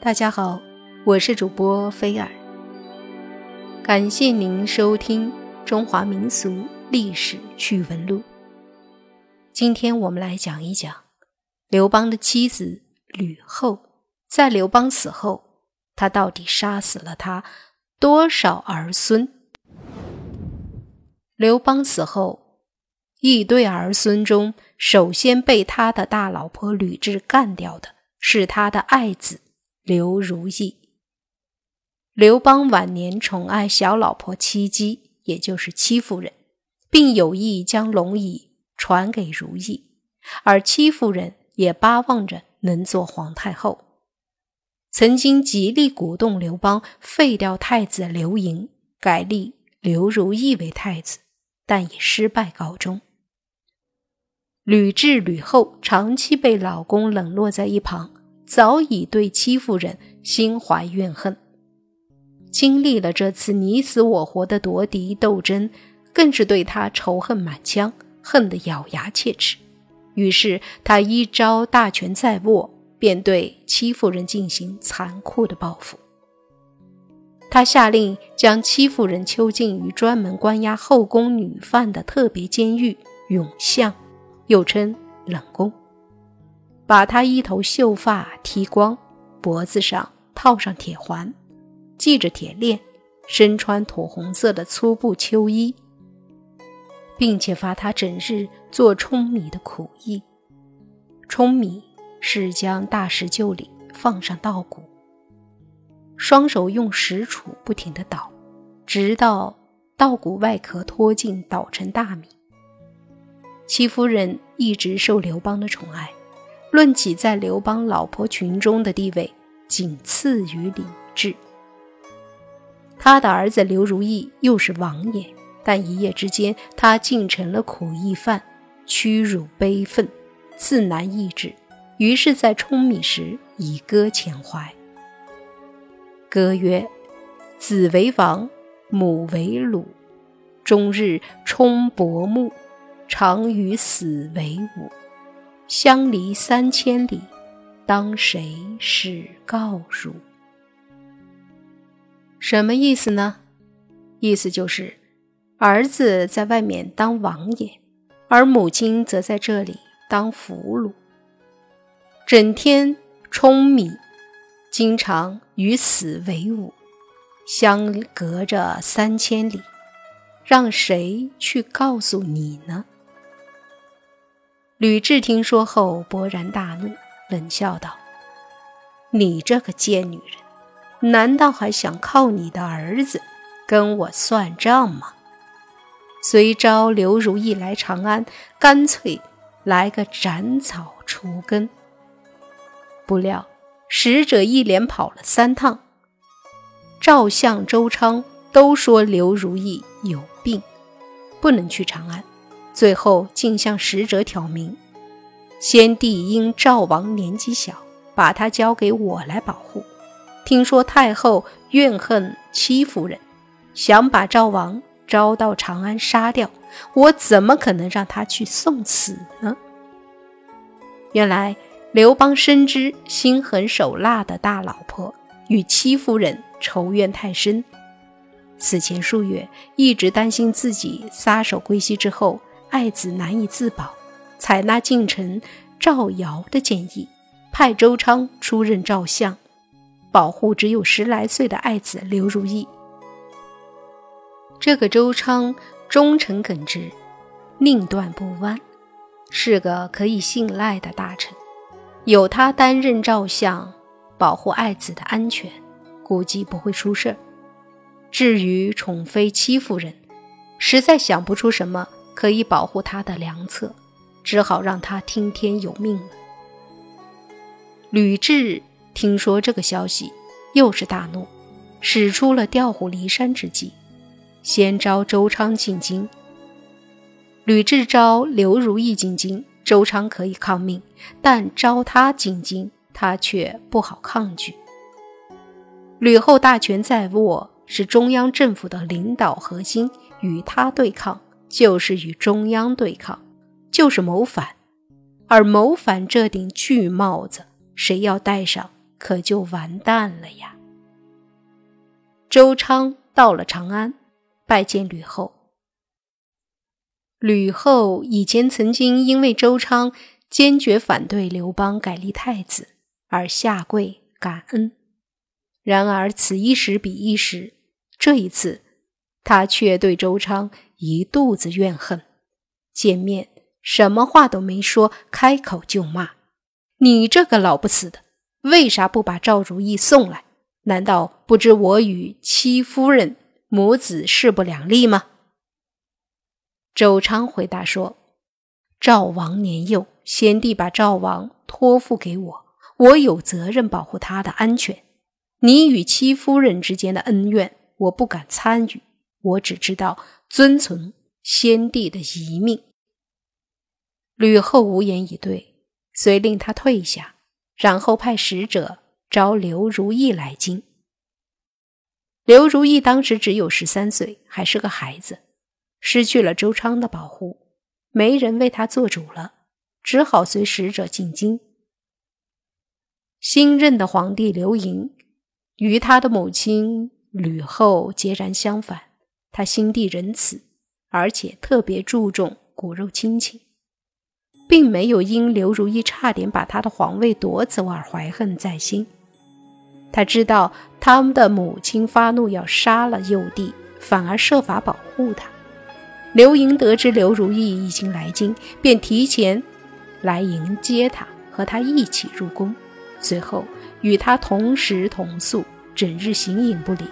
大家好，我是主播菲尔，感谢您收听《中华民俗历史趣闻录》。今天我们来讲一讲刘邦的妻子吕后，在刘邦死后，他到底杀死了他多少儿孙？刘邦死后，一堆儿孙中，首先被他的大老婆吕雉干掉的是他的爱子。刘如意。刘邦晚年宠爱小老婆戚姬，也就是戚夫人，并有意将龙椅传给如意，而戚夫人也巴望着能做皇太后，曾经极力鼓动刘邦废掉太子刘盈，改立刘如意为太子，但以失败告终。吕雉、吕后长期被老公冷落在一旁。早已对戚夫人心怀怨恨，经历了这次你死我活的夺嫡斗争，更是对他仇恨满腔，恨得咬牙切齿。于是他一朝大权在握，便对戚夫人进行残酷的报复。他下令将戚夫人囚禁于专门关押后宫女犯的特别监狱永巷，又称冷宫。把他一头秀发剃光，脖子上套上铁环，系着铁链，身穿土红色的粗布秋衣，并且罚他整日做舂米的苦役。舂米是将大石臼里放上稻谷，双手用石杵不停地捣，直到稻谷外壳脱尽，捣成大米。戚夫人一直受刘邦的宠爱。论起在刘邦老婆群中的地位，仅次于李治。他的儿子刘如意又是王爷，但一夜之间，他竟成了苦役犯，屈辱悲愤，自难抑制。于是，在舂米时以歌遣怀。歌曰：“子为王，母为虏，终日冲薄暮，常与死为伍。”相离三千里，当谁是告汝？什么意思呢？意思就是，儿子在外面当王爷，而母亲则在这里当俘虏，整天舂米，经常与死为伍，相隔着三千里，让谁去告诉你呢？吕雉听说后勃然大怒，冷笑道：“你这个贱女人，难道还想靠你的儿子跟我算账吗？”遂召刘如意来长安，干脆来个斩草除根。不料使者一连跑了三趟，赵相、周昌都说刘如意有病，不能去长安。最后竟向使者挑明，先帝因赵王年纪小，把他交给我来保护。听说太后怨恨戚夫人，想把赵王招到长安杀掉，我怎么可能让他去送死呢？原来刘邦深知心狠手辣的大老婆与戚夫人仇怨太深，死前数月一直担心自己撒手归西之后。爱子难以自保，采纳近臣赵尧的建议，派周昌出任赵相，保护只有十来岁的爱子刘如意。这个周昌忠诚耿直，宁断不弯，是个可以信赖的大臣。有他担任赵相，保护爱子的安全，估计不会出事至于宠妃戚夫人，实在想不出什么。可以保护他的良策，只好让他听天由命了。吕雉听说这个消息，又是大怒，使出了调虎离山之计，先招周昌进京。吕雉招刘如意进京，周昌可以抗命，但招他进京，他却不好抗拒。吕后大权在握，是中央政府的领导核心，与他对抗。就是与中央对抗，就是谋反，而谋反这顶巨帽子，谁要戴上可就完蛋了呀。周昌到了长安，拜见吕后。吕后以前曾经因为周昌坚决反对刘邦改立太子而下跪感恩，然而此一时彼一时，这一次他却对周昌一肚子怨恨。见面什么话都没说，开口就骂：“你这个老不死的，为啥不把赵如意送来？难道不知我与戚夫人母子势不两立吗？”周昌回答说：“赵王年幼，先帝把赵王托付给我，我有责任保护他的安全。你与戚夫人之间的恩怨，我不敢参与，我只知道遵从先帝的遗命。”吕后无言以对，遂令他退下，然后派使者召刘如意来京。刘如意当时只有十三岁，还是个孩子。失去了周昌的保护，没人为他做主了，只好随使者进京。新任的皇帝刘盈与他的母亲吕后截然相反，他心地仁慈，而且特别注重骨肉亲情，并没有因刘如意差点把他的皇位夺走而怀恨在心。他知道他们的母亲发怒要杀了幼帝，反而设法保护他。刘盈得知刘如意已经来京，便提前来迎接他，和他一起入宫，随后与他同食同宿，整日形影不离，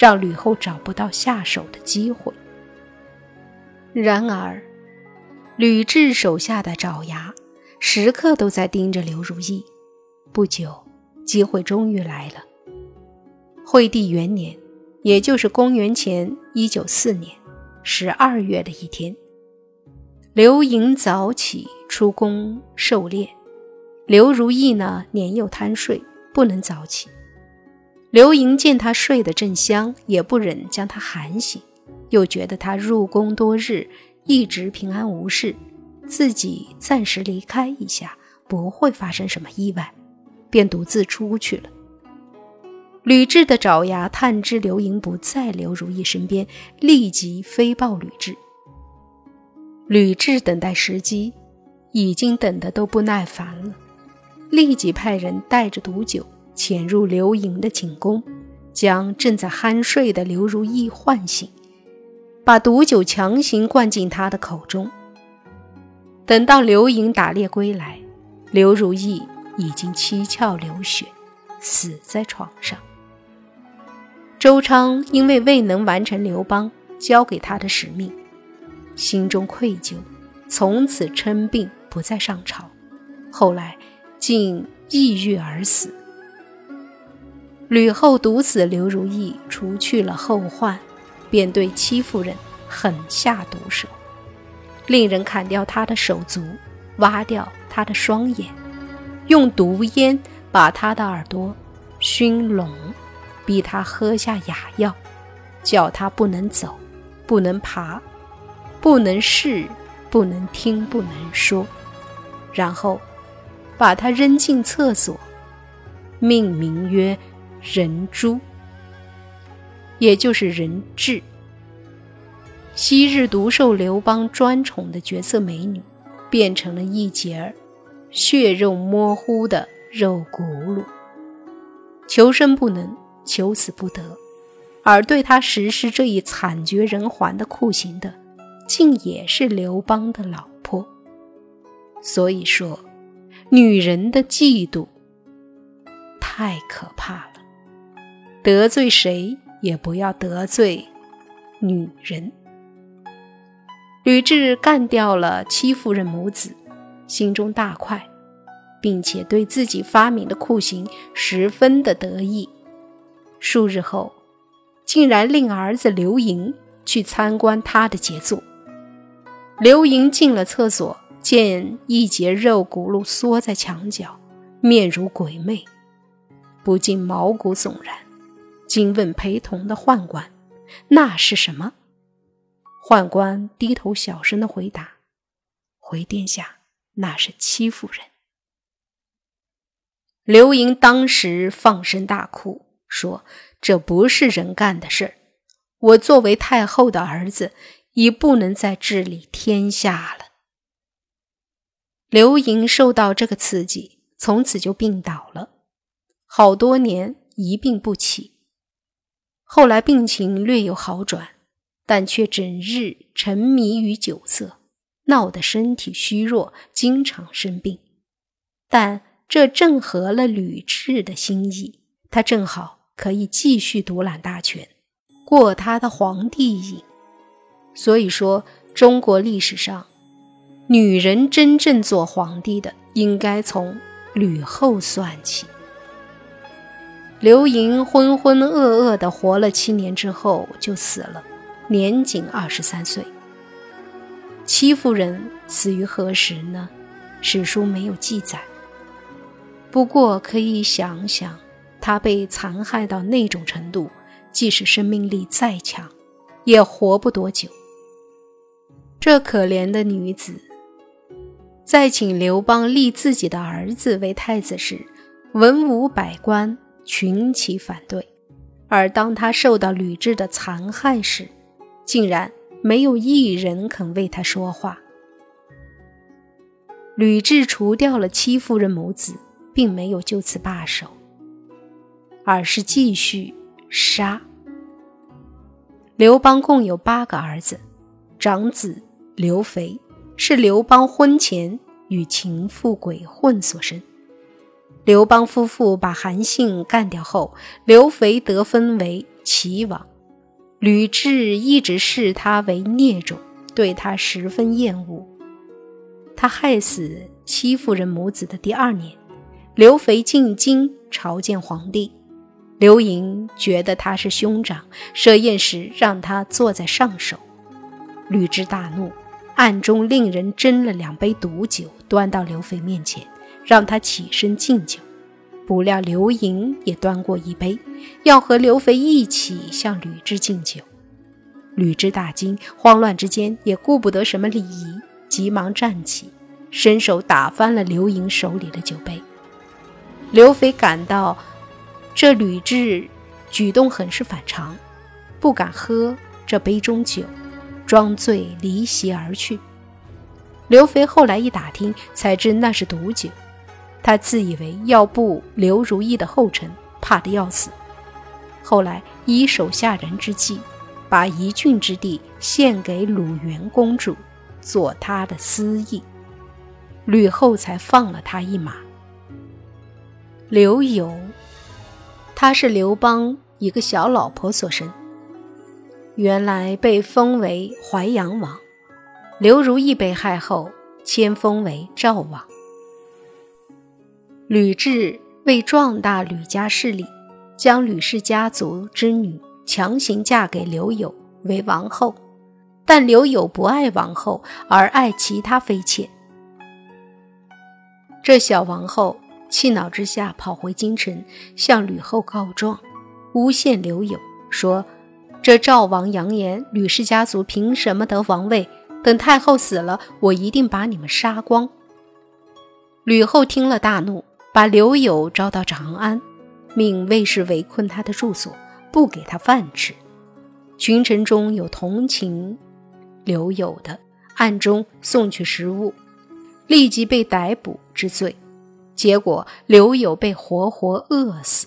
让吕后找不到下手的机会。然而，吕雉手下的爪牙时刻都在盯着刘如意。不久，机会终于来了。惠帝元年，也就是公元前一九四年。十二月的一天，刘盈早起出宫狩猎。刘如意呢，年幼贪睡，不能早起。刘盈见他睡得正香，也不忍将他喊醒，又觉得他入宫多日，一直平安无事，自己暂时离开一下，不会发生什么意外，便独自出去了。吕雉的爪牙探知刘盈不在刘如意身边，立即飞报吕雉。吕雉等待时机，已经等得都不耐烦了，立即派人带着毒酒潜入刘盈的寝宫，将正在酣睡的刘如意唤醒，把毒酒强行灌进他的口中。等到刘盈打猎归来，刘如意已经七窍流血，死在床上。周昌因为未能完成刘邦交给他的使命，心中愧疚，从此称病不再上朝。后来竟抑郁而死。吕后毒死刘如意，除去了后患，便对戚夫人狠下毒手，令人砍掉她的手足，挖掉她的双眼，用毒烟把她的耳朵熏聋。逼他喝下哑药，叫他不能走，不能爬，不能视，不能听，不能说，然后把他扔进厕所，命名曰人诛，也就是人质。昔日独受刘邦专宠的绝色美女，变成了一截血肉模糊的肉骨碌，求生不能。求死不得，而对他实施这一惨绝人寰的酷刑的，竟也是刘邦的老婆。所以说，女人的嫉妒太可怕了，得罪谁也不要得罪女人。吕雉干掉了戚夫人母子，心中大快，并且对自己发明的酷刑十分的得意。数日后，竟然令儿子刘盈去参观他的杰作。刘盈进了厕所，见一截肉骨碌缩在墙角，面如鬼魅，不禁毛骨悚然，惊问陪同的宦官：“那是什么？”宦官低头小声的回答：“回殿下，那是戚夫人。”刘盈当时放声大哭，说：“这不是人干的事儿，我作为太后的儿子，已不能再治理天下了。”刘盈受到这个刺激，从此就病倒了，好多年一病不起。后来病情略有好转，但却整日沉迷于酒色，闹得身体虚弱，经常生病。但这正合了吕雉的心意，他正好可以继续独揽大权，过他的皇帝瘾。所以说，中国历史上，女人真正做皇帝的，应该从吕后算起。刘盈浑浑噩噩地活了七年之后就死了，年仅二十三岁。戚夫人死于何时呢？史书没有记载。不过可以想想，她被残害到那种程度，即使生命力再强，也活不多久。这可怜的女子，在请刘邦立自己的儿子为太子时，文武百官。群起反对，而当他受到吕雉的残害时，竟然没有一人肯为他说话。吕雉除掉了戚夫人母子，并没有就此罢手，而是继续杀。刘邦共有八个儿子，长子刘肥是刘邦婚前与情妇鬼混所生。刘邦夫妇把韩信干掉后，刘肥得封为齐王。吕雉一直视他为孽种，对他十分厌恶。他害死戚夫人母子的第二年，刘肥进京朝见皇帝。刘盈觉得他是兄长，设宴时让他坐在上首。吕雉大怒，暗中令人斟了两杯毒酒，端到刘肥面前。让他起身敬酒，不料刘盈也端过一杯，要和刘肥一起向吕雉敬酒。吕雉大惊，慌乱之间也顾不得什么礼仪，急忙站起，伸手打翻了刘盈手里的酒杯。刘肥感到这吕雉举动很是反常，不敢喝这杯中酒，装醉离席而去。刘肥后来一打听，才知那是毒酒。他自以为要步刘如意的后尘，怕得要死。后来依手下人之计，把一郡之地献给鲁元公主，做他的私意。吕后才放了他一马。刘友，他是刘邦一个小老婆所生，原来被封为淮阳王。刘如意被害后，迁封为赵王。吕雉为壮大吕家势力，将吕氏家族之女强行嫁给刘友为王后，但刘友不爱王后，而爱其他妃妾。这小王后气恼之下，跑回京城向吕后告状，诬陷刘友，说这赵王扬言吕氏家族凭什么得王位？等太后死了，我一定把你们杀光。吕后听了大怒。把刘友招到长安，命卫士围困他的住所，不给他饭吃。群臣中有同情刘友的，暗中送去食物，立即被逮捕治罪。结果刘友被活活饿死。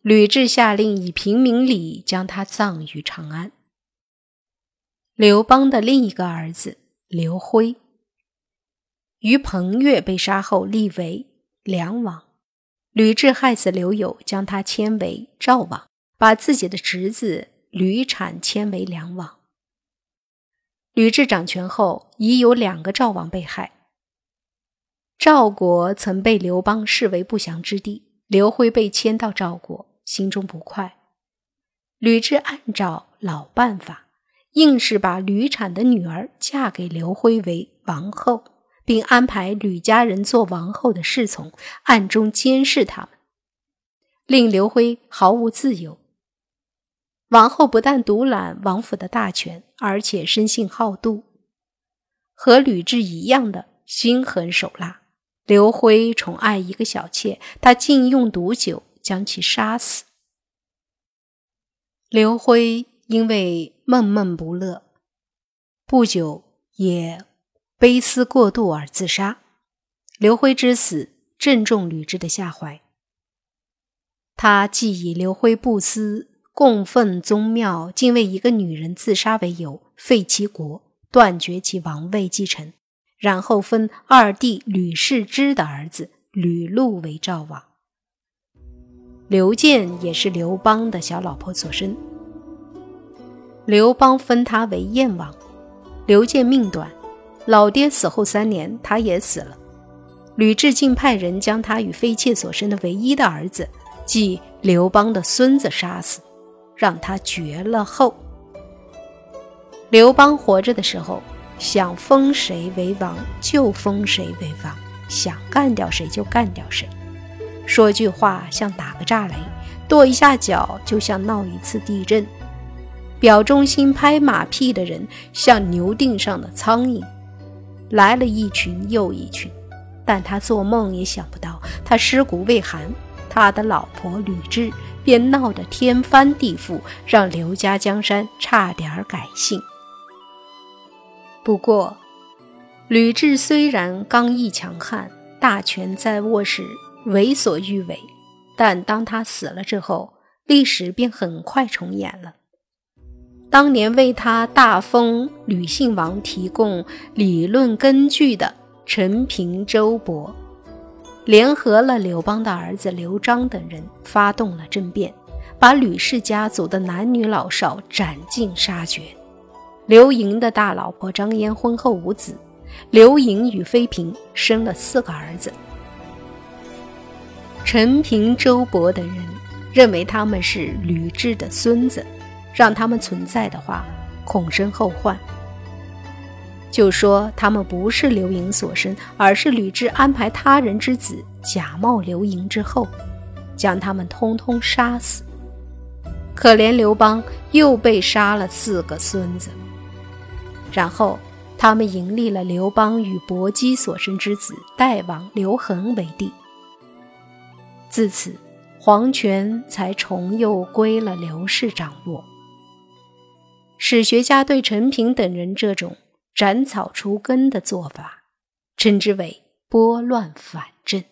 吕雉下令以平民礼将他葬于长安。刘邦的另一个儿子刘辉，于彭越被杀后立为。梁王吕雉害死刘友，将他迁为赵王，把自己的侄子吕产迁为梁王。吕雉掌权后，已有两个赵王被害。赵国曾被刘邦视为不祥之地，刘辉被迁到赵国，心中不快。吕雉按照老办法，硬是把吕产的女儿嫁给刘辉为王后。并安排吕家人做王后的侍从，暗中监视他们，令刘辉毫无自由。王后不但独揽王府的大权，而且生性好妒，和吕雉一样的心狠手辣，刘辉宠爱一个小妾，他竟用毒酒将其杀死。刘辉因为闷闷不乐，不久也悲思过度而自杀。刘辉之死正中吕雉的下怀，他既以刘辉不思供奉宗庙，竟为一个女人自杀为由废其国，断绝其王位继承。然后封二弟吕氏之的儿子吕禄为赵王。刘建也是刘邦的小老婆所生。刘邦封他为燕王。刘建命短，老爹死后三年，他也死了。吕雉竟派人将他与妃妾所生的唯一的儿子，即刘邦的孙子杀死，让他绝了后。刘邦活着的时候。想封谁为王就封谁为王，想干掉谁就干掉谁。说句话像打个炸雷，跺一下脚就像闹一次地震。表忠心拍马屁的人像牛腚上的苍蝇，来了一群又一群。但他做梦也想不到，他尸骨未寒，他的老婆吕雉便闹得天翻地覆，让刘家江山差点改姓。不过，吕雉虽然刚毅强悍，大权在握时为所欲为，但当他死了之后，历史便很快重演了。当年为他大封吕姓王提供理论根据的陈平、周勃，联合了刘邦的儿子刘璋等人，发动了政变，把吕氏家族的男女老少斩尽杀绝。刘盈的大老婆张嫣婚后无子，刘盈与妃嫔生了四个儿子。陈平、周勃等人认为他们是吕雉的孙子，让他们存在的话，恐生后患，就说他们不是刘盈所生，而是吕雉安排他人之子，假冒刘盈之后，将他们通通杀死。可怜刘邦又被杀了四个孙子。然后，他们迎立了刘邦与薄姬所生之子代王刘恒为帝。自此，皇权才重又归了刘氏掌握。史学家对陈平等人这种斩草除根的做法，称之为拨乱反正。